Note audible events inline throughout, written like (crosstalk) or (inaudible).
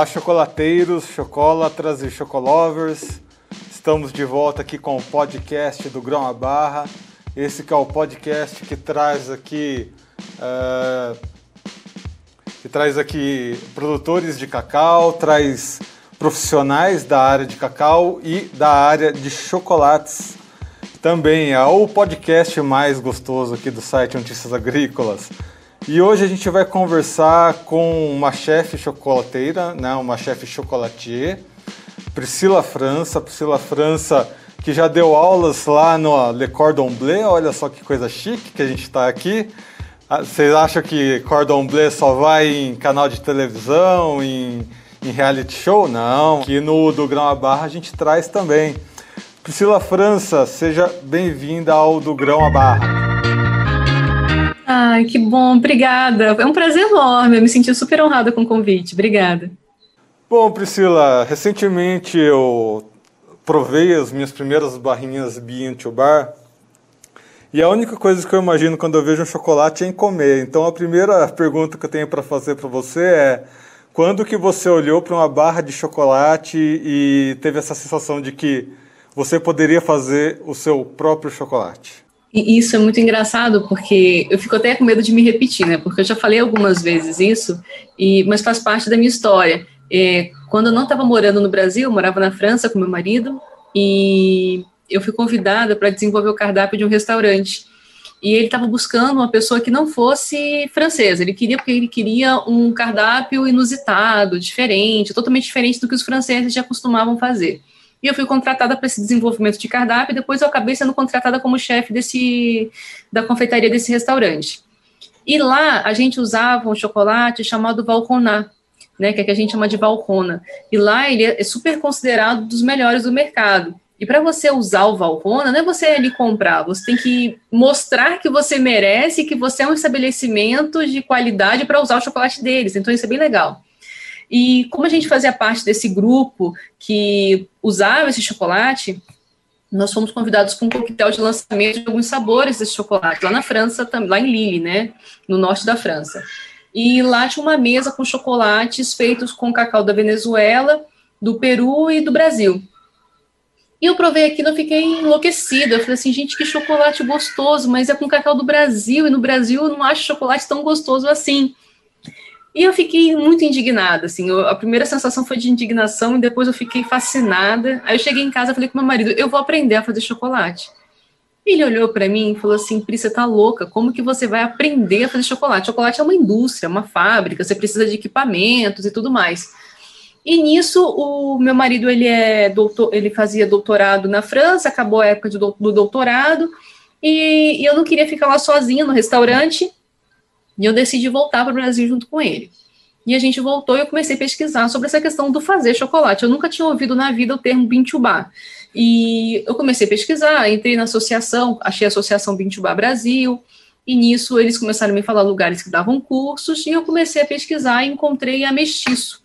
Olá, chocolateiros, chocolatras e chocolovers. Estamos de volta aqui com o podcast do Grão a Barra. Esse que é o podcast que traz aqui uh, que traz aqui produtores de cacau, traz profissionais da área de cacau e da área de chocolates. Também é o podcast mais gostoso aqui do site Notícias Agrícolas. E hoje a gente vai conversar com uma chefe chocolateira, né, uma chefe chocolatier, Priscila França. Priscila França, que já deu aulas lá no Le Cordon Bleu, olha só que coisa chique que a gente está aqui. Ah, vocês acham que Cordon Bleu só vai em canal de televisão, em, em reality show? Não. Aqui no Do Grão a Barra a gente traz também. Priscila França, seja bem-vinda ao Do Grão a Barra. Ai, que bom, obrigada. É um prazer enorme, eu me senti super honrada com o convite. Obrigada. Bom, Priscila, recentemente eu provei as minhas primeiras barrinhas Bean to Bar e a única coisa que eu imagino quando eu vejo um chocolate é em comer. Então a primeira pergunta que eu tenho para fazer para você é quando que você olhou para uma barra de chocolate e teve essa sensação de que você poderia fazer o seu próprio chocolate? E isso é muito engraçado, porque eu fico até com medo de me repetir, né? Porque eu já falei algumas vezes isso, e, mas faz parte da minha história. É, quando eu não estava morando no Brasil, eu morava na França com meu marido, e eu fui convidada para desenvolver o cardápio de um restaurante. E ele estava buscando uma pessoa que não fosse francesa. Ele queria porque ele queria um cardápio inusitado, diferente, totalmente diferente do que os franceses já costumavam fazer. E eu fui contratada para esse desenvolvimento de cardápio, e depois eu acabei sendo contratada como chefe desse, da confeitaria desse restaurante. E lá a gente usava um chocolate chamado Valconat, né, que é que a gente chama de Valcona. E lá ele é super considerado dos melhores do mercado. E para você usar o Valrhona, não é você ali comprar, você tem que mostrar que você merece, que você é um estabelecimento de qualidade para usar o chocolate deles. Então isso é bem legal. E como a gente fazia parte desse grupo que usava esse chocolate, nós fomos convidados para um coquetel de lançamento de alguns sabores desse chocolate, lá na França, lá em Lille, né, no norte da França. E lá tinha uma mesa com chocolates feitos com cacau da Venezuela, do Peru e do Brasil. E eu provei aquilo, eu fiquei enlouquecida. Eu falei assim, gente, que chocolate gostoso, mas é com cacau do Brasil, e no Brasil eu não acho chocolate tão gostoso assim. E eu fiquei muito indignada, assim, eu, a primeira sensação foi de indignação e depois eu fiquei fascinada. Aí eu cheguei em casa e falei com meu marido, eu vou aprender a fazer chocolate. Ele olhou para mim e falou assim, Pri, você tá louca, como que você vai aprender a fazer chocolate? Chocolate é uma indústria, uma fábrica, você precisa de equipamentos e tudo mais. E nisso, o meu marido, ele é doutor, ele fazia doutorado na França, acabou a época do, do doutorado, e, e eu não queria ficar lá sozinha no restaurante, e eu decidi voltar para o Brasil junto com ele. E a gente voltou e eu comecei a pesquisar sobre essa questão do fazer chocolate. Eu nunca tinha ouvido na vida o termo Bintubá. E eu comecei a pesquisar, entrei na associação, achei a Associação Bintubá Brasil, e nisso eles começaram a me falar lugares que davam cursos, e eu comecei a pesquisar e encontrei a Mestiço,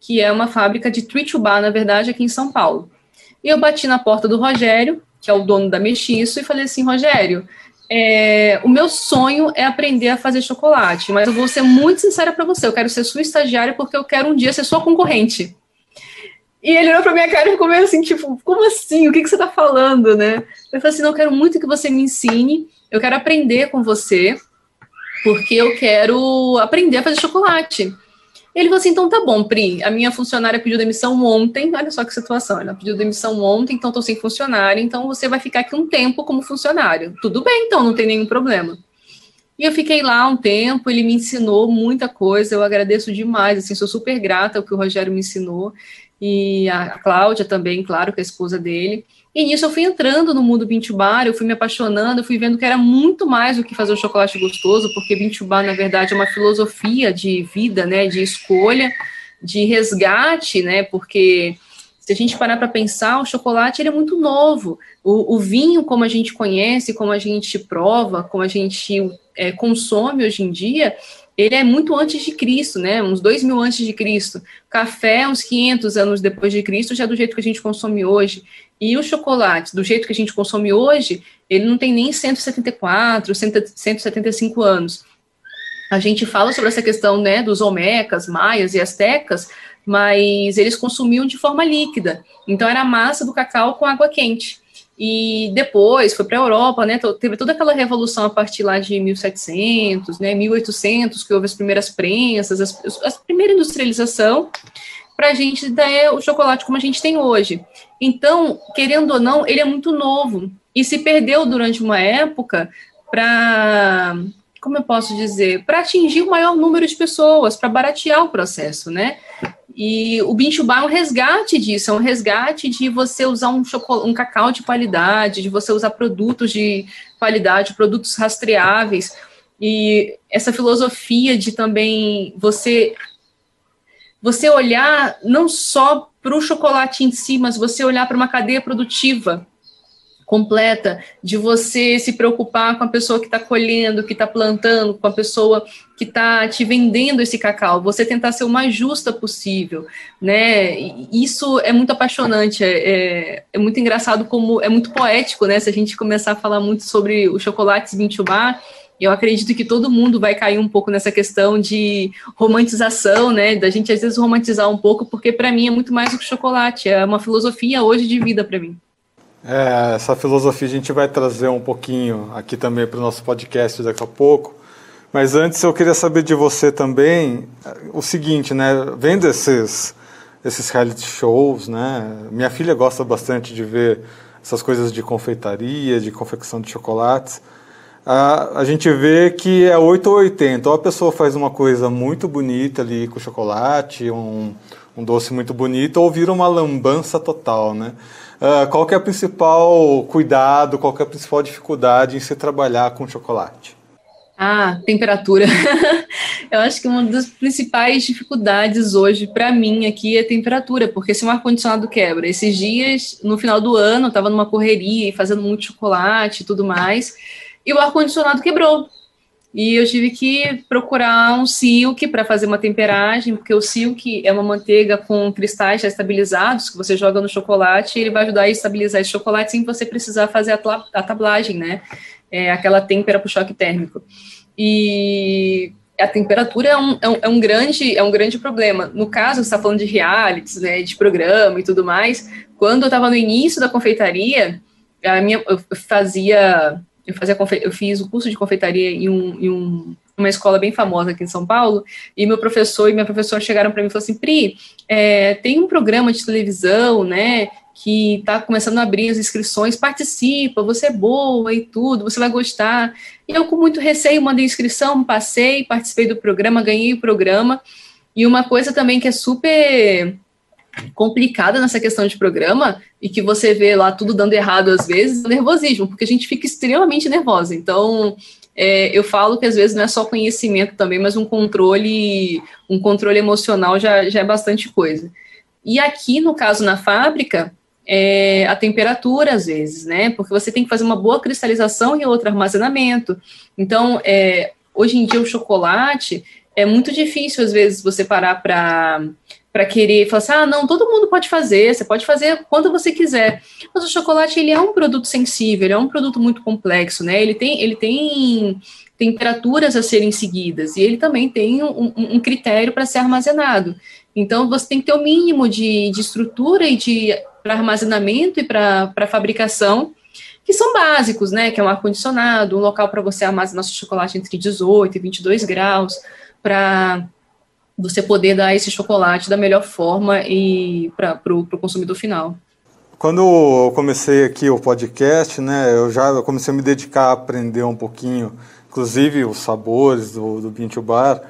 que é uma fábrica de Tritubá, na verdade, aqui em São Paulo. E eu bati na porta do Rogério, que é o dono da Mestiço, e falei assim, Rogério, é, o meu sonho é aprender a fazer chocolate, mas eu vou ser muito sincera para você, eu quero ser sua estagiária porque eu quero um dia ser sua concorrente. E ele olhou pra minha cara e ficou meio assim, tipo, como assim? O que, que você tá falando, né? Eu falei assim, não, eu quero muito que você me ensine, eu quero aprender com você, porque eu quero aprender a fazer chocolate. Ele falou assim: então tá bom, Pri. A minha funcionária pediu demissão ontem. Olha só que situação. Ela pediu demissão ontem, então tô sem funcionário. Então você vai ficar aqui um tempo como funcionário. Tudo bem, então, não tem nenhum problema. E eu fiquei lá um tempo, ele me ensinou muita coisa, eu agradeço demais, assim, sou super grata ao que o Rogério me ensinou, e a Cláudia também, claro, que é a esposa dele. E nisso eu fui entrando no mundo Bintubar, eu fui me apaixonando, eu fui vendo que era muito mais do que fazer um chocolate gostoso, porque Bintubar, na verdade, é uma filosofia de vida, né, de escolha, de resgate, né, porque se a gente parar para pensar, o chocolate ele é muito novo. O, o, vinho, como a gente conhece, como a gente prova, como a gente é, consome hoje em dia, ele é muito antes de Cristo, né? Uns dois mil antes de Cristo. Café, uns 500 anos depois de Cristo, já do jeito que a gente consome hoje. E o chocolate, do jeito que a gente consome hoje, ele não tem nem 174, 175 anos. A gente fala sobre essa questão, né, dos Olmecas, Maias e Astecas, mas eles consumiam de forma líquida. Então era a massa do cacau com água quente. E depois foi para a Europa, né? Teve toda aquela revolução a partir lá de 1700, né? 1800, que houve as primeiras prensas, as, a primeira industrialização, para a gente dar o chocolate como a gente tem hoje. Então, querendo ou não, ele é muito novo e se perdeu durante uma época para como eu posso dizer, para atingir o maior número de pessoas, para baratear o processo, né? E o Binchubá é um resgate disso, é um resgate de você usar um, um cacau de qualidade, de você usar produtos de qualidade, produtos rastreáveis, e essa filosofia de também você você olhar não só para o chocolate em si, mas você olhar para uma cadeia produtiva completa, de você se preocupar com a pessoa que está colhendo, que está plantando, com a pessoa que está te vendendo esse cacau, você tentar ser o mais justa possível, né? Isso é muito apaixonante, é, é, é muito engraçado como é muito poético, né? Se a gente começar a falar muito sobre os chocolates Bintubá, eu acredito que todo mundo vai cair um pouco nessa questão de romantização, né? Da gente às vezes romantizar um pouco, porque para mim é muito mais do que chocolate, é uma filosofia hoje de vida para mim. É, essa filosofia a gente vai trazer um pouquinho aqui também para o nosso podcast daqui a pouco. Mas antes eu queria saber de você também o seguinte, né? Vendo esses, esses reality shows, né? Minha filha gosta bastante de ver essas coisas de confeitaria, de confecção de chocolates. A, a gente vê que é 8 ou 80. Ou a pessoa faz uma coisa muito bonita ali com chocolate, um, um doce muito bonito, ou vira uma lambança total, né? Uh, qual é o principal cuidado, qual é a principal dificuldade em se trabalhar com chocolate? Ah, temperatura. (laughs) Eu acho que uma das principais dificuldades hoje para mim aqui é temperatura, porque se um ar-condicionado quebra, esses dias, no final do ano, eu estava numa correria e fazendo muito chocolate e tudo mais, e o ar-condicionado quebrou. E eu tive que procurar um silk para fazer uma temperagem, porque o silk é uma manteiga com cristais já estabilizados que você joga no chocolate e ele vai ajudar a estabilizar esse chocolate sem você precisar fazer a, a tablagem, né? É aquela têmpera para o choque térmico. E a temperatura é um, é um, é um, grande, é um grande problema. No caso, você está falando de realities, né, de programa e tudo mais, quando eu estava no início da confeitaria, a minha, eu fazia eu, fazia, eu fiz o curso de confeitaria em, um, em um, uma escola bem famosa aqui em São Paulo, e meu professor e minha professora chegaram para mim e falaram assim, Pri, é, tem um programa de televisão, né, que está começando a abrir as inscrições, participa, você é boa e tudo, você vai gostar. E eu, com muito receio, mandei inscrição, passei, participei do programa, ganhei o programa. E uma coisa também que é super complicada nessa questão de programa e que você vê lá tudo dando errado às vezes, é nervosismo, porque a gente fica extremamente nervosa. Então, é, eu falo que às vezes não é só conhecimento também, mas um controle, um controle emocional já, já é bastante coisa. E aqui, no caso, na fábrica, é, a temperatura, às vezes, né? Porque você tem que fazer uma boa cristalização e outro armazenamento. Então, é, hoje em dia, o chocolate é muito difícil, às vezes, você parar para para querer falar assim, ah, não, todo mundo pode fazer, você pode fazer quando você quiser. Mas o chocolate, ele é um produto sensível, ele é um produto muito complexo, né? Ele tem, ele tem temperaturas a serem seguidas e ele também tem um, um critério para ser armazenado. Então, você tem que ter o mínimo de, de estrutura e de para armazenamento e para fabricação, que são básicos, né? Que é um ar-condicionado, um local para você armazenar seu chocolate entre 18 e 22 graus, para você poder dar esse chocolate da melhor forma e para o consumidor final. Quando eu comecei aqui o podcast, né, eu já comecei a me dedicar a aprender um pouquinho, inclusive os sabores do, do Bintu Bar,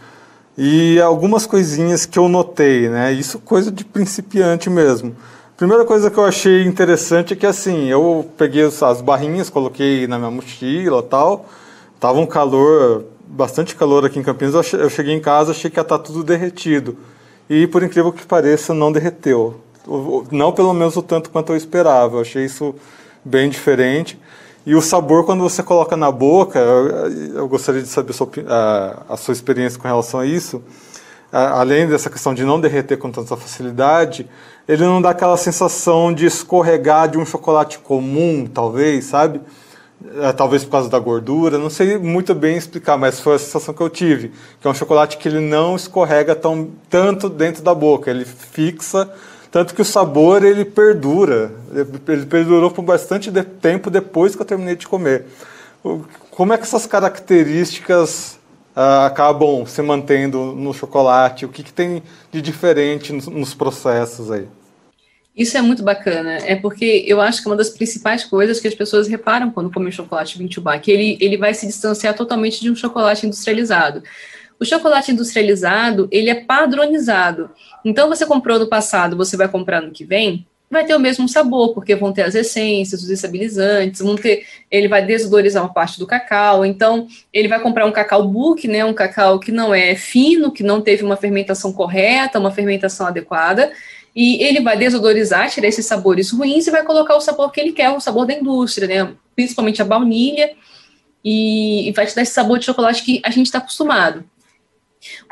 e algumas coisinhas que eu notei, né, isso coisa de principiante mesmo. Primeira coisa que eu achei interessante é que assim, eu peguei as barrinhas, coloquei na minha mochila tal, tava um calor bastante calor aqui em Campinas, eu cheguei em casa achei que ia estar tá tudo derretido. E por incrível que pareça, não derreteu. Não pelo menos o tanto quanto eu esperava. Eu achei isso bem diferente. E o sabor, quando você coloca na boca, eu, gostaria de saber a sua, a, a sua, experiência com relação a isso. A, além dessa questão de não derreter com tanta facilidade, ele não dá aquela sensação de escorregar de um chocolate comum, talvez, sabe? É, talvez por causa da gordura, não sei muito bem explicar, mas foi a sensação que eu tive, que é um chocolate que ele não escorrega tão, tanto dentro da boca, ele fixa, tanto que o sabor ele perdura, ele perdurou por bastante de tempo depois que eu terminei de comer. Como é que essas características uh, acabam se mantendo no chocolate? O que, que tem de diferente nos, nos processos aí? Isso é muito bacana, é porque eu acho que uma das principais coisas que as pessoas reparam quando comem chocolate Vintubá, que ele, ele vai se distanciar totalmente de um chocolate industrializado. O chocolate industrializado, ele é padronizado. Então, você comprou no passado, você vai comprar no que vem, vai ter o mesmo sabor, porque vão ter as essências, os estabilizantes, vão ter, ele vai desodorizar uma parte do cacau, então ele vai comprar um cacau book, né, um cacau que não é fino, que não teve uma fermentação correta, uma fermentação adequada, e ele vai desodorizar, tirar esses sabores ruins e vai colocar o sabor que ele quer, o sabor da indústria, né, principalmente a baunilha, e, e vai te dar esse sabor de chocolate que a gente está acostumado.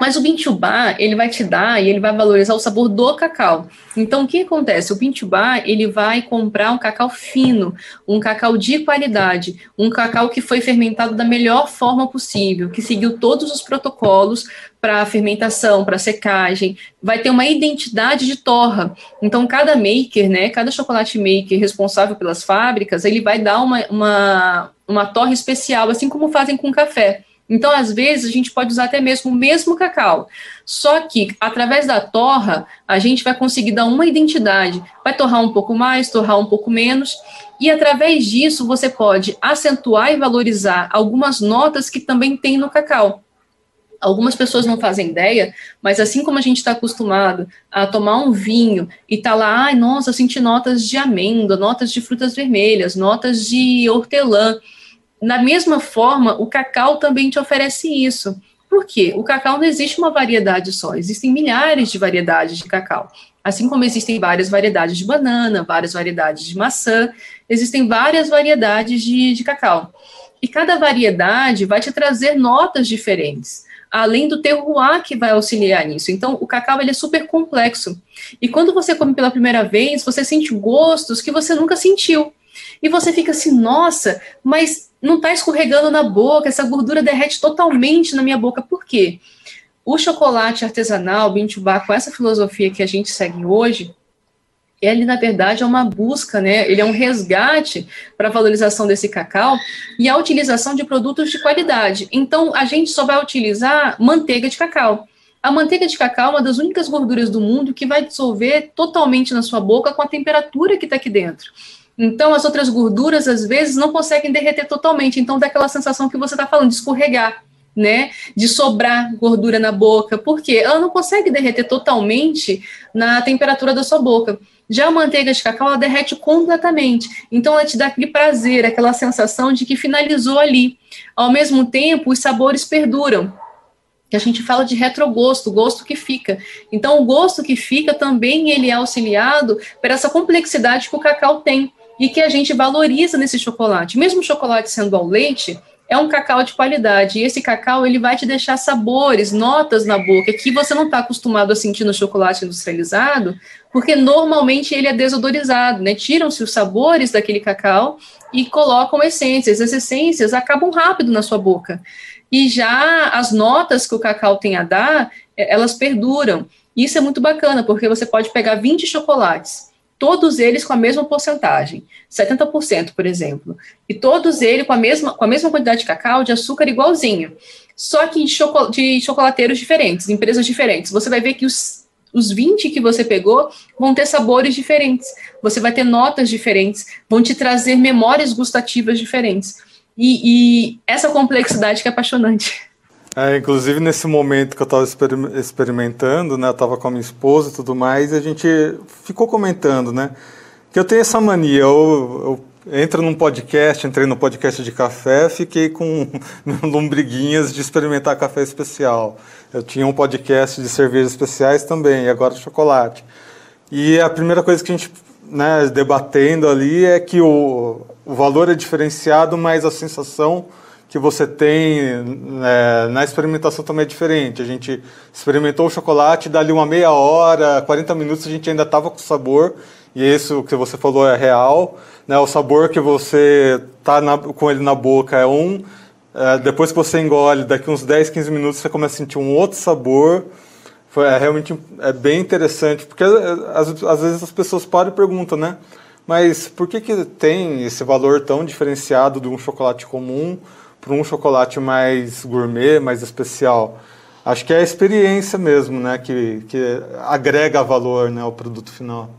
Mas o bintubá, ele vai te dar e ele vai valorizar o sabor do cacau. Então, o que acontece? O bintubá, ele vai comprar um cacau fino, um cacau de qualidade, um cacau que foi fermentado da melhor forma possível, que seguiu todos os protocolos para fermentação, para secagem, vai ter uma identidade de torra. Então, cada maker, né, cada chocolate maker responsável pelas fábricas, ele vai dar uma, uma, uma torra especial, assim como fazem com café. Então, às vezes, a gente pode usar até mesmo o mesmo cacau. Só que, através da torra, a gente vai conseguir dar uma identidade. Vai torrar um pouco mais, torrar um pouco menos. E, através disso, você pode acentuar e valorizar algumas notas que também tem no cacau. Algumas pessoas não fazem ideia, mas assim como a gente está acostumado a tomar um vinho e tá lá, ai, nossa, senti notas de amêndoa, notas de frutas vermelhas, notas de hortelã. Na mesma forma, o cacau também te oferece isso. Por quê? O cacau não existe uma variedade só, existem milhares de variedades de cacau. Assim como existem várias variedades de banana, várias variedades de maçã, existem várias variedades de, de cacau. E cada variedade vai te trazer notas diferentes, além do terroir que vai auxiliar nisso. Então, o cacau ele é super complexo. E quando você come pela primeira vez, você sente gostos que você nunca sentiu. E você fica assim, nossa, mas não está escorregando na boca, essa gordura derrete totalmente na minha boca. Por quê? O chocolate artesanal, Bintubá, com essa filosofia que a gente segue hoje, ele, na verdade, é uma busca, né? Ele é um resgate para a valorização desse cacau e a utilização de produtos de qualidade. Então, a gente só vai utilizar manteiga de cacau. A manteiga de cacau é uma das únicas gorduras do mundo que vai dissolver totalmente na sua boca com a temperatura que está aqui dentro. Então, as outras gorduras, às vezes, não conseguem derreter totalmente. Então, dá aquela sensação que você está falando, de escorregar, né? De sobrar gordura na boca. Por quê? Ela não consegue derreter totalmente na temperatura da sua boca. Já a manteiga de cacau, ela derrete completamente. Então, ela te dá aquele prazer, aquela sensação de que finalizou ali. Ao mesmo tempo, os sabores perduram que a gente fala de retrogosto, gosto que fica. Então, o gosto que fica também ele é auxiliado por essa complexidade que o cacau tem e que a gente valoriza nesse chocolate. Mesmo o chocolate sendo ao leite, é um cacau de qualidade. E esse cacau ele vai te deixar sabores, notas na boca que você não está acostumado a sentir no chocolate industrializado, porque normalmente ele é desodorizado, né? Tiram-se os sabores daquele cacau e colocam essências. As essências acabam rápido na sua boca. E já as notas que o cacau tem a dar, é, elas perduram. Isso é muito bacana, porque você pode pegar 20 chocolates todos eles com a mesma porcentagem, 70%, por exemplo, e todos eles com a mesma, com a mesma quantidade de cacau, de açúcar igualzinho, só que de, choco, de chocolateiros diferentes, empresas diferentes. Você vai ver que os, os 20 que você pegou vão ter sabores diferentes, você vai ter notas diferentes, vão te trazer memórias gustativas diferentes. E, e essa complexidade que é apaixonante. É, inclusive nesse momento que eu estava experimentando, né, eu estava com a minha esposa e tudo mais, e a gente ficou comentando, né, que eu tenho essa mania, eu, eu entro num podcast, entrei no podcast de café, fiquei com (laughs) lombriguinhas de experimentar café especial. Eu tinha um podcast de cervejas especiais também, e agora chocolate. E a primeira coisa que a gente, né, debatendo ali é que o, o valor é diferenciado, mas a sensação que você tem é, na experimentação também é diferente. A gente experimentou o chocolate, dali uma meia hora, 40 minutos, a gente ainda estava com sabor e isso que você falou é real. Né? O sabor que você tá na, com ele na boca é um, é, depois que você engole, daqui uns 10, 15 minutos você começa a sentir um outro sabor. Foi, é realmente é bem interessante, porque às, às vezes as pessoas param e perguntam, né? Mas por que, que tem esse valor tão diferenciado de um chocolate comum para um chocolate mais gourmet, mais especial? Acho que é a experiência mesmo, né, que, que agrega valor né, ao produto final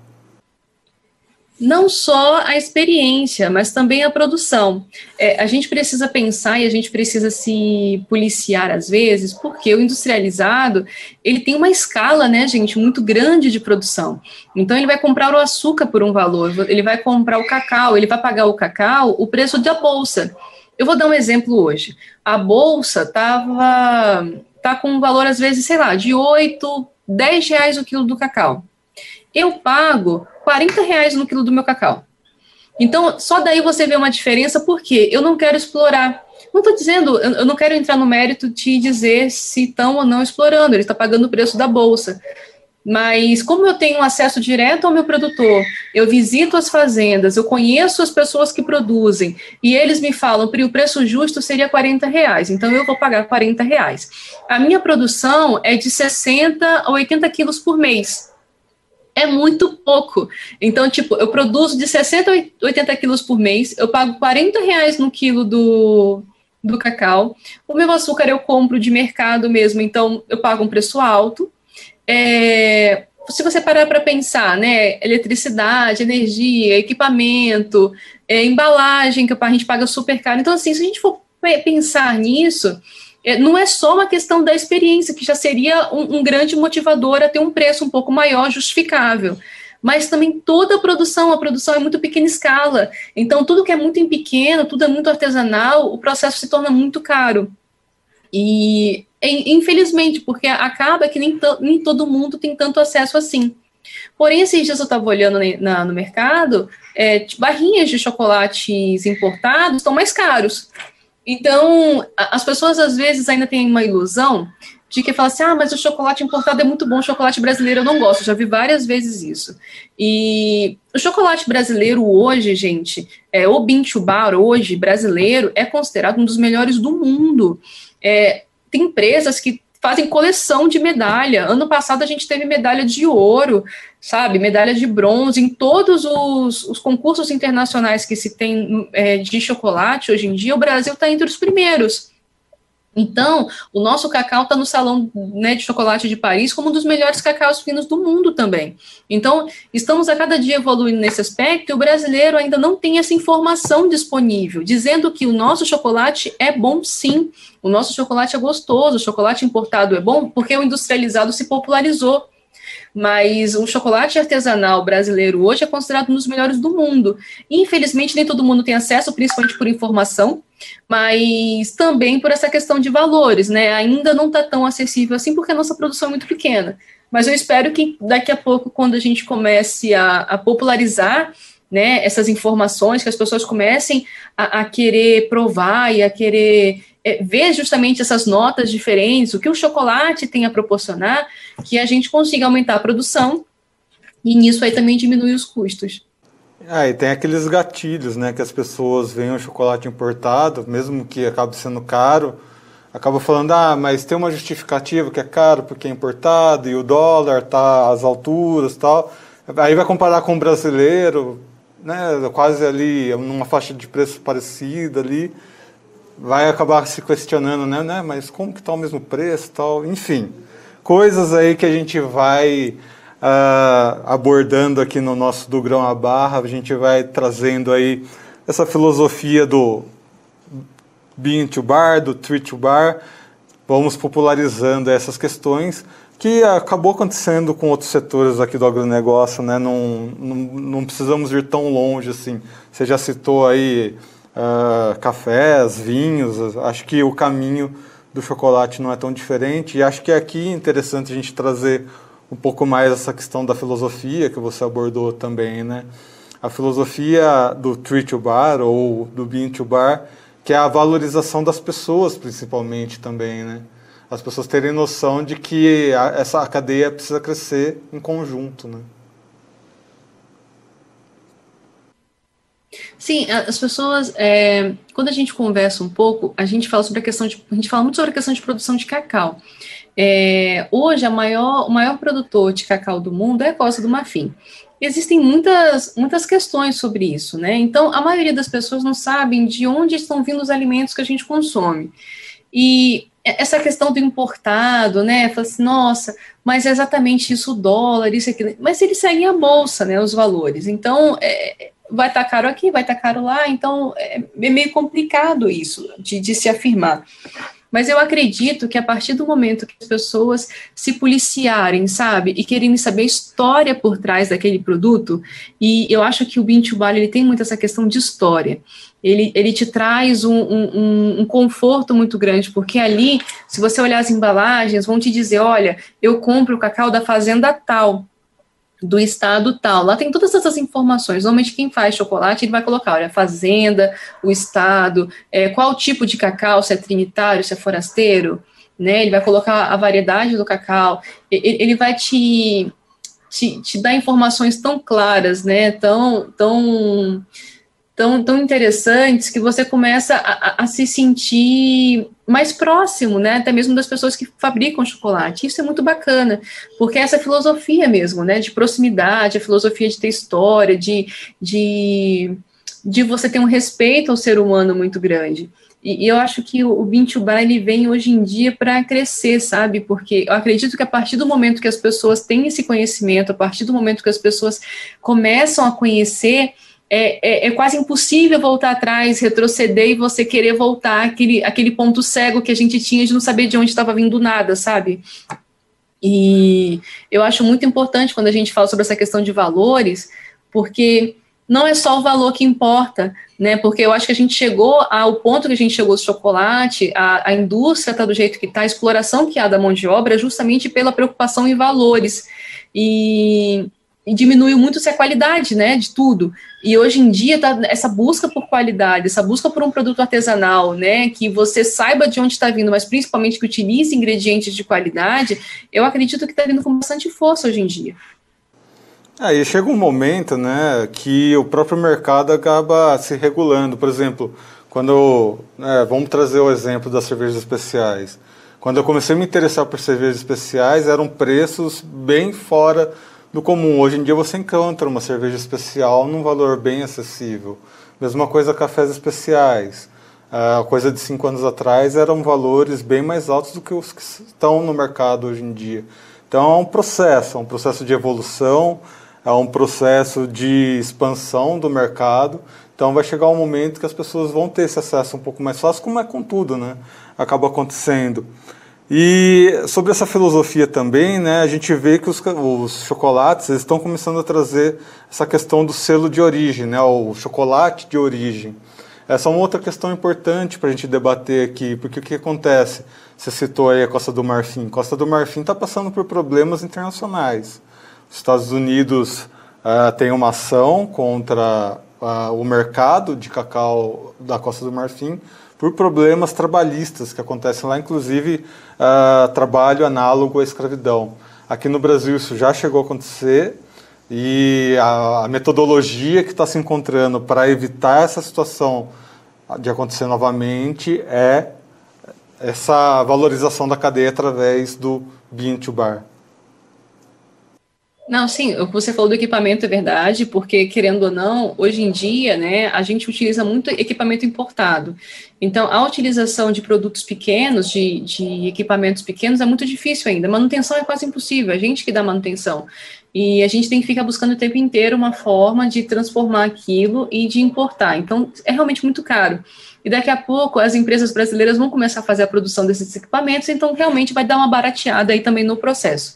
não só a experiência, mas também a produção. É, a gente precisa pensar e a gente precisa se policiar às vezes, porque o industrializado ele tem uma escala, né, gente, muito grande de produção. Então ele vai comprar o açúcar por um valor, ele vai comprar o cacau, ele vai pagar o cacau o preço da bolsa. Eu vou dar um exemplo hoje. A bolsa tava tá com um valor às vezes, sei lá, de 8, 10 reais o quilo do cacau. Eu pago 40 reais no quilo do meu cacau. Então, só daí você vê uma diferença, porque eu não quero explorar. Não estou dizendo, eu não quero entrar no mérito de dizer se estão ou não explorando, ele está pagando o preço da bolsa. Mas como eu tenho acesso direto ao meu produtor, eu visito as fazendas, eu conheço as pessoas que produzem, e eles me falam que o preço justo seria 40 reais, então eu vou pagar 40 reais. A minha produção é de 60 a 80 quilos por mês é muito pouco. Então, tipo, eu produzo de 60 a 80 quilos por mês, eu pago 40 reais no quilo do, do cacau. O meu açúcar eu compro de mercado mesmo, então eu pago um preço alto. É, se você parar para pensar, né, eletricidade, energia, equipamento, é, embalagem, que a gente paga super caro. Então, assim, se a gente for pensar nisso, é, não é só uma questão da experiência, que já seria um, um grande motivador a ter um preço um pouco maior, justificável mas também toda a produção, a produção é muito pequena escala. Então, tudo que é muito em pequeno, tudo é muito artesanal, o processo se torna muito caro. E, infelizmente, porque acaba que nem, nem todo mundo tem tanto acesso assim. Porém, esses dias eu estava olhando na, no mercado, é, barrinhas de chocolates importados estão mais caros. Então, as pessoas às vezes ainda têm uma ilusão de que fala assim, ah, mas o chocolate importado é muito bom, o chocolate brasileiro eu não gosto, já vi várias vezes isso. E o chocolate brasileiro hoje, gente, é, o Bintubar hoje, brasileiro, é considerado um dos melhores do mundo. É, tem empresas que fazem coleção de medalha. Ano passado a gente teve medalha de ouro, sabe? Medalha de bronze em todos os, os concursos internacionais que se tem é, de chocolate hoje em dia. O Brasil está entre os primeiros. Então, o nosso cacau está no salão né, de chocolate de Paris como um dos melhores cacaus finos do mundo também. Então, estamos a cada dia evoluindo nesse aspecto e o brasileiro ainda não tem essa informação disponível, dizendo que o nosso chocolate é bom sim, o nosso chocolate é gostoso, o chocolate importado é bom porque o industrializado se popularizou mas o chocolate artesanal brasileiro hoje é considerado um dos melhores do mundo. Infelizmente, nem todo mundo tem acesso, principalmente por informação, mas também por essa questão de valores, né? Ainda não está tão acessível assim, porque a nossa produção é muito pequena. Mas eu espero que daqui a pouco, quando a gente comece a, a popularizar né, essas informações, que as pessoas comecem a, a querer provar e a querer é, ver justamente essas notas diferentes, o que o chocolate tem a proporcionar, que a gente consiga aumentar a produção e nisso aí também diminuir os custos. Ah, e tem aqueles gatilhos, né, que as pessoas veem o chocolate importado, mesmo que acabe sendo caro, acaba falando, ah, mas tem uma justificativa que é caro porque é importado e o dólar tá às alturas tal. Aí vai comparar com o brasileiro, né, quase ali numa faixa de preço parecida ali vai acabar se questionando, né, né mas como que está o mesmo preço tal, enfim, coisas aí que a gente vai uh, abordando aqui no nosso do grão à barra, a gente vai trazendo aí essa filosofia do bean to bar, do tree to bar, vamos popularizando essas questões que acabou acontecendo com outros setores aqui do agronegócio, né? Não, não, não precisamos ir tão longe assim. Você já citou aí uh, cafés, vinhos. Acho que o caminho do chocolate não é tão diferente. E acho que aqui é interessante a gente trazer um pouco mais essa questão da filosofia que você abordou também, né? A filosofia do tree to bar ou do bean to bar, que é a valorização das pessoas, principalmente também, né? As pessoas terem noção de que essa cadeia precisa crescer em conjunto, né? Sim, as pessoas, é, quando a gente conversa um pouco, a gente fala sobre a questão de, a gente fala muito sobre a questão de produção de cacau. É, hoje, maior, o maior produtor de cacau do mundo é a Costa do Marfim. Existem muitas, muitas questões sobre isso, né? Então, a maioria das pessoas não sabem de onde estão vindo os alimentos que a gente consome. E essa questão do importado, né? Fala assim, nossa, mas é exatamente isso o dólar, isso aqui. Mas eles seguem a bolsa, né? Os valores. Então, é, vai estar tá caro aqui, vai estar tá caro lá. Então, é, é meio complicado isso de, de se afirmar. Mas eu acredito que a partir do momento que as pessoas se policiarem, sabe, e querem saber a história por trás daquele produto, e eu acho que o to ele tem muito essa questão de história. Ele, ele te traz um, um, um, conforto muito grande, porque ali, se você olhar as embalagens, vão te dizer, olha, eu compro o cacau da fazenda tal, do estado tal. Lá tem todas essas informações. Normalmente quem faz chocolate, ele vai colocar, olha, a fazenda, o estado, é, qual tipo de cacau, se é trinitário, se é forasteiro, né? Ele vai colocar a variedade do cacau. Ele, ele vai te, te, te dar informações tão claras, né? Tão, tão tão, tão interessantes que você começa a, a, se sentir mais próximo, né, até mesmo das pessoas que fabricam chocolate. Isso é muito bacana, porque é essa filosofia mesmo, né, de proximidade, a filosofia de ter história, de, de, de você ter um respeito ao ser humano muito grande. E, eu acho que o, o ele vem hoje em dia para crescer, sabe? Porque eu acredito que a partir do momento que as pessoas têm esse conhecimento, a partir do momento que as pessoas começam a conhecer é, é, é, quase impossível voltar atrás, retroceder e você querer voltar aquele, aquele ponto cego que a gente tinha de não saber de onde estava vindo nada, sabe? E eu acho muito importante quando a gente fala sobre essa questão de valores, porque não é só o valor que importa, né? Porque eu acho que a gente chegou ao ponto que a gente chegou do chocolate, a, a indústria está do jeito que está, a exploração que há da mão de obra, justamente pela preocupação em valores. E e diminuiu muito a qualidade, né, de tudo. E hoje em dia tá essa busca por qualidade, essa busca por um produto artesanal, né, que você saiba de onde está vindo, mas principalmente que utilize ingredientes de qualidade, eu acredito que está vindo com bastante força hoje em dia. Aí chega um momento, né, que o próprio mercado acaba se regulando. Por exemplo, quando né, vamos trazer o exemplo das cervejas especiais. Quando eu comecei a me interessar por cervejas especiais, eram preços bem fora do comum. Hoje em dia você encontra uma cerveja especial num valor bem acessível. Mesma coisa cafés especiais. A coisa de cinco anos atrás eram valores bem mais altos do que os que estão no mercado hoje em dia. Então é um processo, é um processo de evolução, é um processo de expansão do mercado. Então vai chegar um momento que as pessoas vão ter esse acesso um pouco mais fácil, como é com tudo, né? Acaba acontecendo. E sobre essa filosofia também, né, a gente vê que os, os chocolates estão começando a trazer essa questão do selo de origem, né, o chocolate de origem. Essa é uma outra questão importante para a gente debater aqui, porque o que acontece? Você citou aí a Costa do Marfim. Costa do Marfim está passando por problemas internacionais. Os Estados Unidos uh, tem uma ação contra uh, o mercado de cacau da Costa do Marfim, por problemas trabalhistas que acontecem lá, inclusive uh, trabalho análogo à escravidão. Aqui no Brasil isso já chegou a acontecer e a, a metodologia que está se encontrando para evitar essa situação de acontecer novamente é essa valorização da cadeia através do bean to bar. Não, sim, você falou do equipamento é verdade, porque, querendo ou não, hoje em dia, né, a gente utiliza muito equipamento importado. Então, a utilização de produtos pequenos, de, de equipamentos pequenos, é muito difícil ainda. manutenção é quase impossível, a gente que dá manutenção. E a gente tem que ficar buscando o tempo inteiro uma forma de transformar aquilo e de importar. Então, é realmente muito caro. E daqui a pouco as empresas brasileiras vão começar a fazer a produção desses equipamentos, então realmente vai dar uma barateada aí também no processo.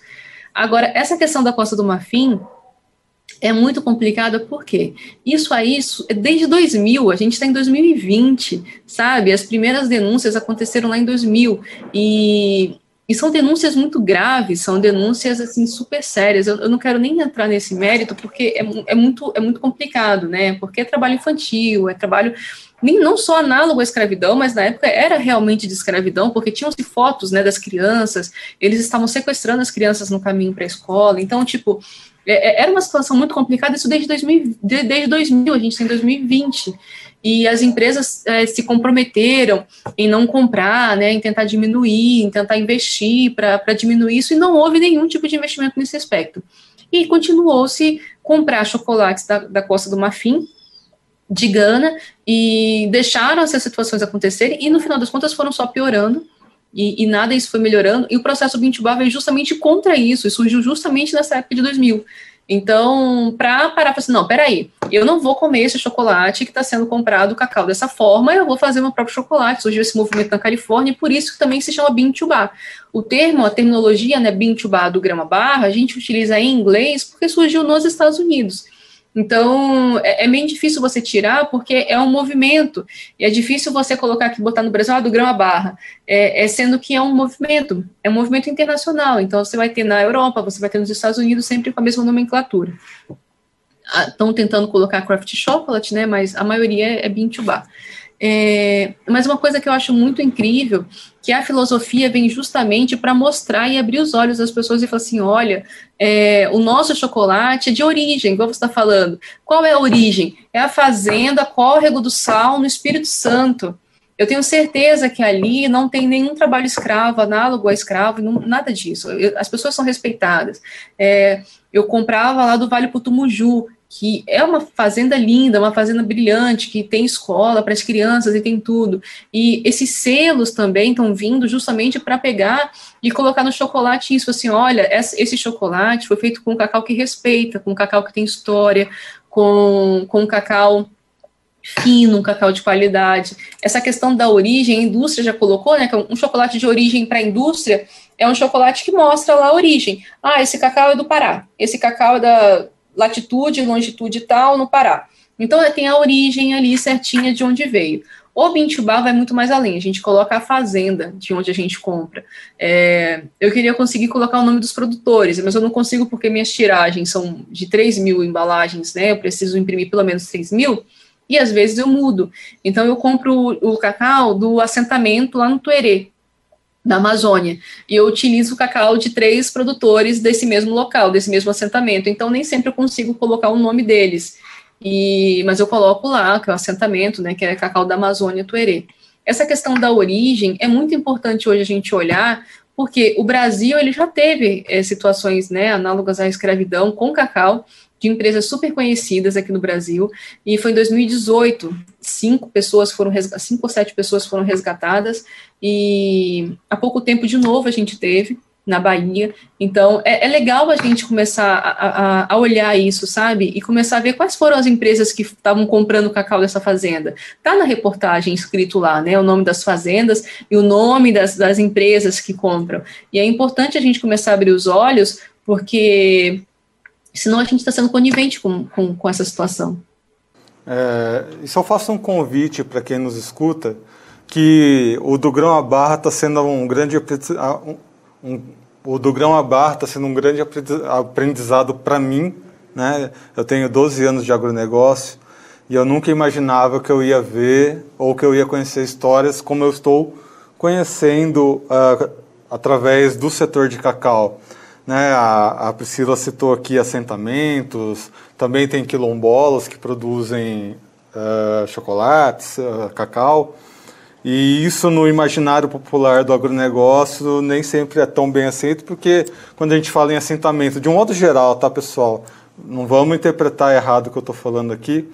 Agora, essa questão da Costa do Marfim é muito complicada porque isso a isso, desde 2000, a gente está em 2020, sabe? As primeiras denúncias aconteceram lá em 2000 e, e são denúncias muito graves, são denúncias assim super sérias. Eu, eu não quero nem entrar nesse mérito porque é, é, muito, é muito complicado, né? Porque é trabalho infantil, é trabalho nem não só análogo à escravidão, mas na época era realmente de escravidão, porque tinham-se fotos, né, das crianças, eles estavam sequestrando as crianças no caminho para a escola, então, tipo, é, é, era uma situação muito complicada, isso desde 2000, desde 2000, a gente está em 2020, e as empresas é, se comprometeram em não comprar, né, em tentar diminuir, em tentar investir para diminuir isso, e não houve nenhum tipo de investimento nesse aspecto. E continuou-se comprar chocolates da, da Costa do Marfim, de Gana, e deixaram essas situações acontecerem, e no final das contas foram só piorando, e, e, nada isso foi melhorando, e o processo Bintubá veio justamente contra isso, e surgiu justamente nessa época de 2000. Então, para parar para assim, não, peraí, eu não vou comer esse chocolate que está sendo comprado, o cacau dessa forma, eu vou fazer meu próprio chocolate. Surgiu esse movimento na Califórnia, e por isso que também se chama Bintubá. O termo, a terminologia, né, Bintubá do grama barra, a gente utiliza em inglês porque surgiu nos Estados Unidos. Então, é, é meio difícil você tirar, porque é um movimento, e é difícil você colocar aqui, botar no Brasil, ah, do grão à barra, é, é, sendo que é um movimento, é um movimento internacional, então você vai ter na Europa, você vai ter nos Estados Unidos, sempre com a mesma nomenclatura. Estão ah, tentando colocar craft chocolate, né, mas a maioria é, é bean to bar. É, mas uma coisa que eu acho muito incrível, que a filosofia vem justamente para mostrar e abrir os olhos das pessoas e falar assim, olha, é, o nosso chocolate é de origem, igual você está falando. Qual é a origem? É a fazenda Córrego do Sal, no Espírito Santo. Eu tenho certeza que ali não tem nenhum trabalho escravo, análogo a escravo, não, nada disso. Eu, as pessoas são respeitadas. É, eu comprava lá do Vale Putumuju, que é uma fazenda linda, uma fazenda brilhante, que tem escola para as crianças e tem tudo. E esses selos também estão vindo justamente para pegar e colocar no chocolate isso, assim, olha, esse chocolate foi feito com cacau que respeita, com cacau que tem história, com, com cacau fino, um cacau de qualidade. Essa questão da origem, a indústria já colocou, né, que é um chocolate de origem para a indústria é um chocolate que mostra lá a origem. Ah, esse cacau é do Pará, esse cacau é da latitude e longitude tal no Pará. Então tem a origem ali certinha de onde veio. O Bintubá vai muito mais além, a gente coloca a fazenda de onde a gente compra. É, eu queria conseguir colocar o nome dos produtores, mas eu não consigo porque minhas tiragens são de 3 mil embalagens, né? Eu preciso imprimir pelo menos 3 mil, e às vezes eu mudo. Então eu compro o, o cacau do assentamento lá no Tuerê, da Amazônia. E eu utilizo o cacau de três produtores desse mesmo local, desse mesmo assentamento. Então, nem sempre eu consigo colocar o nome deles. E, mas eu coloco lá, que é o assentamento, né, que é cacau da Amazônia Tuerê. Essa questão da origem é muito importante hoje a gente olhar, porque o Brasil ele já teve é, situações né, análogas à escravidão com cacau, de empresas super conhecidas aqui no Brasil, e foi em 2018, cinco pessoas foram cinco ou sete pessoas foram resgatadas, e há pouco tempo de novo a gente teve na Bahia. Então, é, é legal a gente começar a, a, a, olhar isso, sabe? E começar a ver quais foram as empresas que estavam comprando cacau dessa fazenda. Tá na reportagem escrito lá, né? O nome das fazendas e o nome das, das empresas que compram. E é importante a gente começar a abrir os olhos, porque senão a gente está sendo conivente com, com, com essa situação. É, e eu faço um convite para quem nos escuta, que o do grão à barra está sendo um grande um, um, o do grão à barra está sendo um grande aprendizado para mim, né? Eu tenho 12 anos de agronegócio e eu nunca imaginava que eu ia ver ou que eu ia conhecer histórias como eu estou conhecendo uh, através do setor de cacau. Né, a, a, Priscila citou aqui assentamentos, também tem quilombolas que produzem uh, chocolates, uh, cacau. E isso no imaginário popular do agronegócio nem sempre é tão bem aceito, porque quando a gente fala em assentamento, de um modo geral, tá pessoal? Não vamos interpretar errado o que eu estou falando aqui.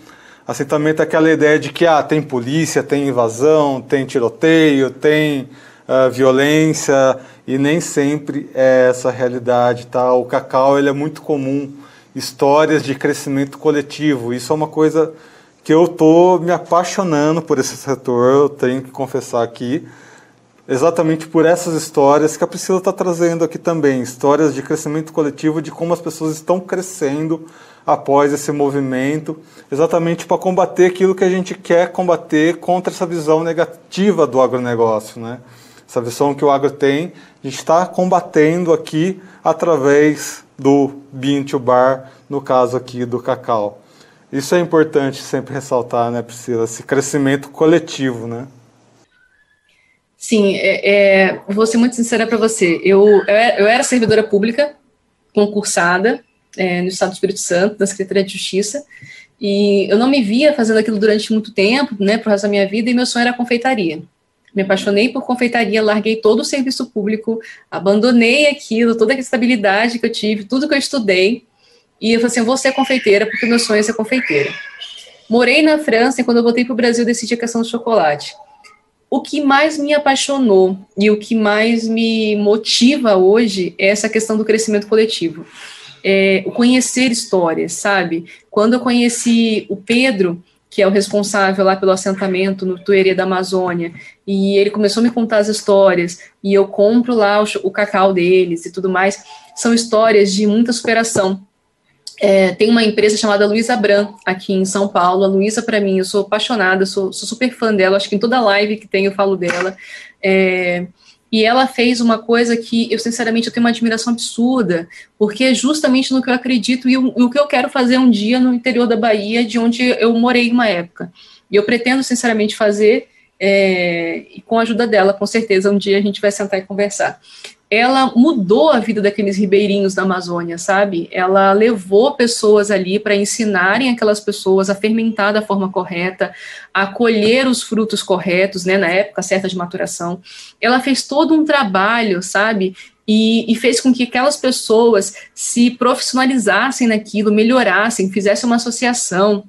Assentamento é aquela ideia de que ah, tem polícia, tem invasão, tem tiroteio, tem uh, violência e nem sempre é essa a realidade, tá? O cacau ele é muito comum, histórias de crescimento coletivo. Isso é uma coisa que eu tô me apaixonando por esse setor, eu tenho que confessar aqui, exatamente por essas histórias que a Priscila está trazendo aqui também, histórias de crescimento coletivo, de como as pessoas estão crescendo após esse movimento, exatamente para combater aquilo que a gente quer combater contra essa visão negativa do agronegócio, né? Essa visão que o agro tem, a gente está combatendo aqui através do bean to bar, no caso aqui do cacau. Isso é importante sempre ressaltar, né, Priscila? Esse crescimento coletivo, né? Sim, é, é, vou ser muito sincera para você. Eu, eu era servidora pública, concursada, é, no Estado do Espírito Santo, na Secretaria de Justiça, e eu não me via fazendo aquilo durante muito tempo, né, por resto da minha vida, e meu sonho era confeitaria. Me apaixonei por confeitaria, larguei todo o serviço público, abandonei aquilo, toda a estabilidade que eu tive, tudo que eu estudei, e eu falei assim, vou ser confeiteira, porque meu sonho é ser confeiteira. Morei na França e quando eu voltei para o Brasil decidi a questão do chocolate. O que mais me apaixonou e o que mais me motiva hoje é essa questão do crescimento coletivo. É, conhecer histórias, sabe? Quando eu conheci o Pedro, que é o responsável lá pelo assentamento no Tuerê da Amazônia, e ele começou a me contar as histórias, e eu compro lá o, o cacau deles e tudo mais, são histórias de muita superação. É, tem uma empresa chamada Luísa Bran, aqui em São Paulo. A Luísa, para mim, eu sou apaixonada, sou, sou, super fã dela. Acho que em toda live que tem eu falo dela. É, e ela fez uma coisa que eu, sinceramente, eu tenho uma admiração absurda, porque é justamente no que eu acredito e o, que eu quero fazer um dia no interior da Bahia, de onde eu morei uma época. E eu pretendo, sinceramente, fazer, é, com a ajuda dela, com certeza, um dia a gente vai sentar e conversar ela mudou a vida daqueles ribeirinhos da Amazônia, sabe? Ela levou pessoas ali para ensinarem aquelas pessoas a fermentar da forma correta, a colher os frutos corretos, né, na época certa de maturação. Ela fez todo um trabalho, sabe? E, e, fez com que aquelas pessoas se profissionalizassem naquilo, melhorassem, fizessem uma associação,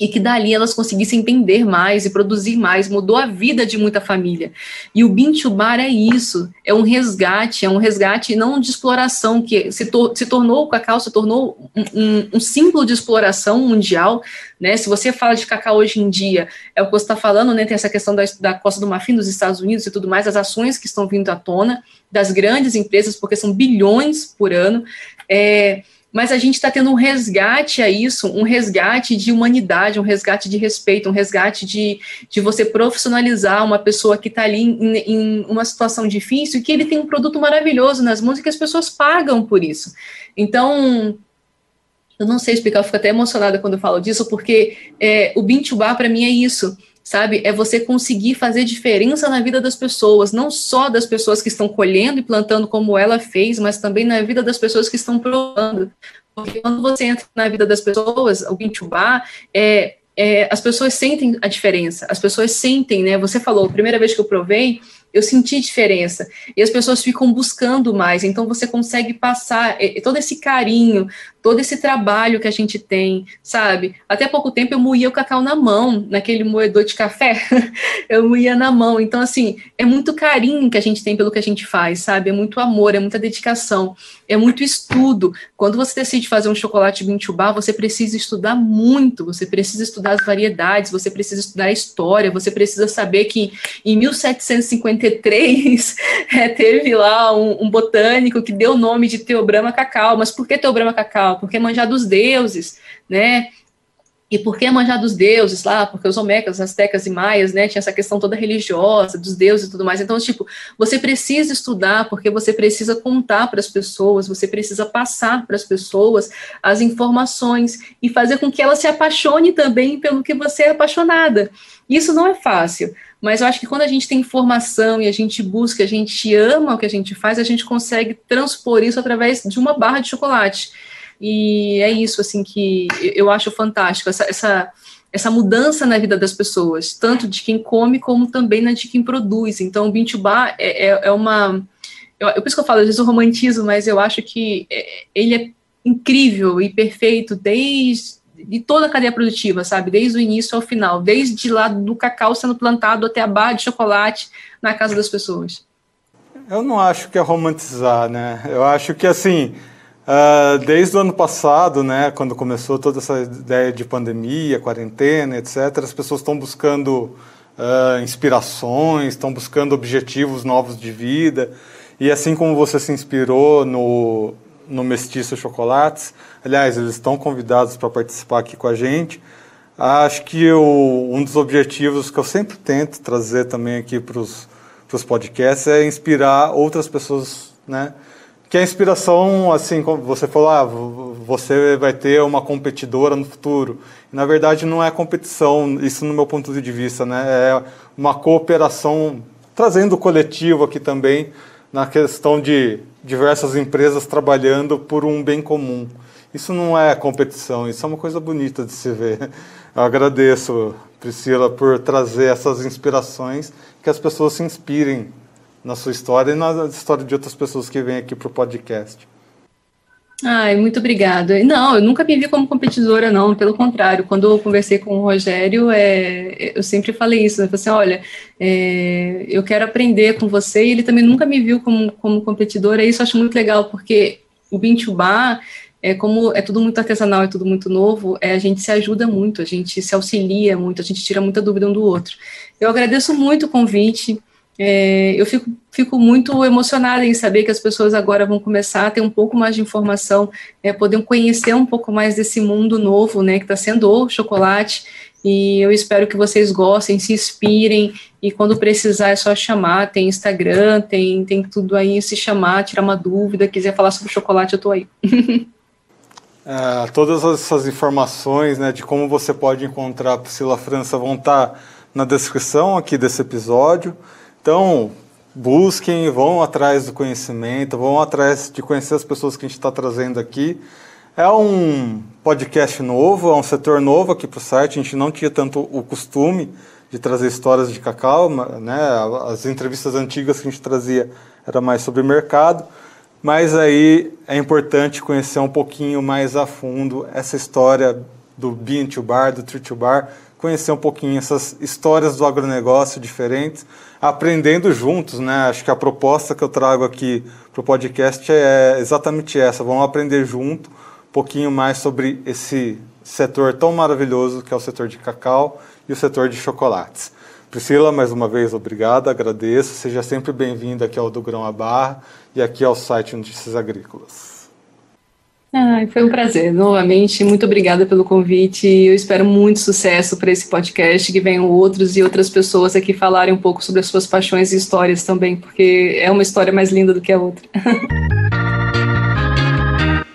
e que dali elas conseguissem entender mais e produzir mais, mudou a vida de muita família. E o Bintubar é isso, é um resgate, é um resgate não de exploração, que se, se tornou, o cacau se tornou um, um, um, símbolo de exploração mundial, né, se você fala de cacau hoje em dia, é o que você está falando, né, tem essa questão da, da Costa do Marfim dos Estados Unidos e tudo mais, as ações que estão vindo à tona, das grandes empresas, porque são bilhões por ano, é, mas a gente está tendo um resgate a isso, um resgate de humanidade, um resgate de respeito, um resgate de, de você profissionalizar uma pessoa que está ali em, em, uma situação difícil e que ele tem um produto maravilhoso nas mãos e que as pessoas pagam por isso. Então, eu não sei explicar, eu fico até emocionada quando eu falo disso, porque é, o Bintubá para mim é isso sabe? É você conseguir fazer diferença na vida das pessoas, não só das pessoas que estão colhendo e plantando como ela fez, mas também na vida das pessoas que estão provando. Porque quando você entra na vida das pessoas, o Bintubá, é, é, as pessoas sentem a diferença, as pessoas sentem, né? Você falou, a primeira vez que eu provei, eu senti diferença. E as pessoas ficam buscando mais, então você consegue passar todo esse carinho, todo esse trabalho que a gente tem, sabe? Até pouco tempo eu moía o cacau na mão, naquele moedor de café, (laughs) eu moía na mão. Então, assim, é muito carinho que a gente tem pelo que a gente faz, sabe? É muito amor, é muita dedicação, é muito estudo. Quando você decide fazer um chocolate bintubá, você precisa estudar muito, você precisa estudar as variedades, você precisa estudar a história, você precisa saber que em 1753 (laughs) é, teve lá um, um botânico que deu o nome de Teobrama Cacau, mas por que Teobrama Cacau? porque manjar dos deuses, né? E por que manjar dos deuses lá? Porque os omecas, astecas e maias, né, tinha essa questão toda religiosa, dos deuses e tudo mais. Então, tipo, você precisa estudar, porque você precisa contar para as pessoas, você precisa passar para as pessoas as informações e fazer com que elas se apaixone também pelo que você é apaixonada. Isso não é fácil, mas eu acho que quando a gente tem informação e a gente busca, a gente ama o que a gente faz, a gente consegue transpor isso através de uma barra de chocolate. E é isso, assim, que eu acho fantástico, essa, essa, essa mudança na vida das pessoas, tanto de quem come como também na de quem produz. Então, o Bintubá é, é, é uma... Eu, eu, por isso que eu falo, às vezes eu romantizo, mas eu acho que é, ele é incrível e perfeito desde de toda a cadeia produtiva, sabe? Desde o início ao final, desde lá do cacau sendo plantado até a barra de chocolate na casa das pessoas. Eu não acho que é romantizar, né? Eu acho que assim, Uh, desde o ano passado, né, quando começou toda essa ideia de pandemia, quarentena, etc., as pessoas estão buscando uh, inspirações, estão buscando objetivos novos de vida. E assim como você se inspirou no, no Mestiço Chocolates, aliás, eles estão convidados para participar aqui com a gente. Acho que o, um dos objetivos que eu sempre tento trazer também aqui para os podcasts é inspirar outras pessoas, né? Que a inspiração, assim, como você falou, ah, você vai ter uma competidora no futuro. Na verdade, não é competição, isso no meu ponto de vista, né? É uma cooperação, trazendo o coletivo aqui também, na questão de diversas empresas trabalhando por um bem comum. Isso não é competição, isso é uma coisa bonita de se ver. (laughs) Eu agradeço, Priscila, por trazer essas inspirações, que as pessoas se inspirem na sua história e na história de outras pessoas que vêm aqui para o podcast. Ai, muito obrigada. Não, eu nunca me vi como competidora, não. Pelo contrário, quando eu conversei com o Rogério, é, eu sempre falei isso. Né? Eu falei assim, olha, é, eu quero aprender com você. E ele também nunca me viu como, como competidora. E isso eu acho muito legal, porque o Bintubá, é como é tudo muito artesanal, é tudo muito novo, é, a gente se ajuda muito, a gente se auxilia muito, a gente tira muita dúvida um do outro. Eu agradeço muito o convite. É, eu fico, fico muito emocionada em saber que as pessoas agora vão começar a ter um pouco mais de informação, é, poder conhecer um pouco mais desse mundo novo, né, que está sendo o chocolate, e eu espero que vocês gostem, se inspirem, e quando precisar é só chamar, tem Instagram, tem, tem tudo aí, se chamar, tirar uma dúvida, quiser falar sobre chocolate, eu estou aí. (laughs) é, todas essas informações né, de como você pode encontrar a Priscila França vão estar na descrição aqui desse episódio. Então, busquem, vão atrás do conhecimento, vão atrás de conhecer as pessoas que a gente está trazendo aqui. É um podcast novo, é um setor novo aqui para o site. A gente não tinha tanto o costume de trazer histórias de cacau, né? As entrevistas antigas que a gente trazia era mais sobre mercado, mas aí é importante conhecer um pouquinho mais a fundo essa história do Bean to Bar, do Tree to Bar, conhecer um pouquinho essas histórias do agronegócio diferentes, aprendendo juntos, né? Acho que a proposta que eu trago aqui para o podcast é exatamente essa. Vamos aprender junto um pouquinho mais sobre esse setor tão maravilhoso que é o setor de cacau e o setor de chocolates. Priscila, mais uma vez, obrigado, agradeço. Seja sempre bem-vinda aqui ao do Grão a Barra e aqui ao site Notícias Agrícolas. Ah, foi um prazer, novamente. Muito obrigada pelo convite. Eu espero muito sucesso para esse podcast, que venham outros e outras pessoas aqui falarem um pouco sobre as suas paixões e histórias também, porque é uma história mais linda do que a outra. (laughs)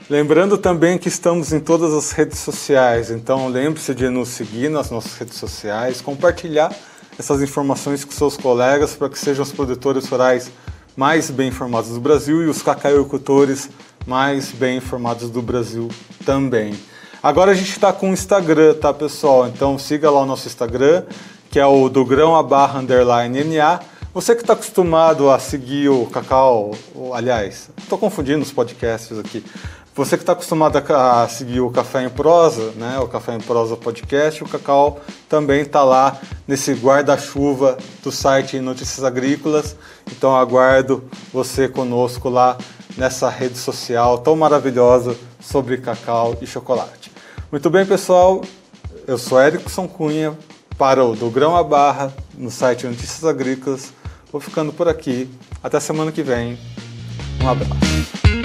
Lembrando também que estamos em todas as redes sociais, então lembre-se de nos seguir nas nossas redes sociais, compartilhar essas informações com seus colegas para que sejam os produtores rurais mais bem informados do Brasil e os cacauicultores mais bem informados do Brasil também. Agora a gente está com o Instagram, tá pessoal? Então siga lá o nosso Instagram, que é o do grão a barra underline NA. Você que está acostumado a seguir o Cacau, aliás, estou confundindo os podcasts aqui. Você que está acostumado a seguir o Café em Prosa, né, o Café em Prosa Podcast, o Cacau também está lá nesse guarda-chuva do site Notícias Agrícolas. Então aguardo você conosco lá nessa rede social tão maravilhosa sobre cacau e chocolate. Muito bem, pessoal, eu sou Erickson Cunha para o Do Grão a Barra no site Notícias Agrícolas. Vou ficando por aqui. Até semana que vem. Um abraço.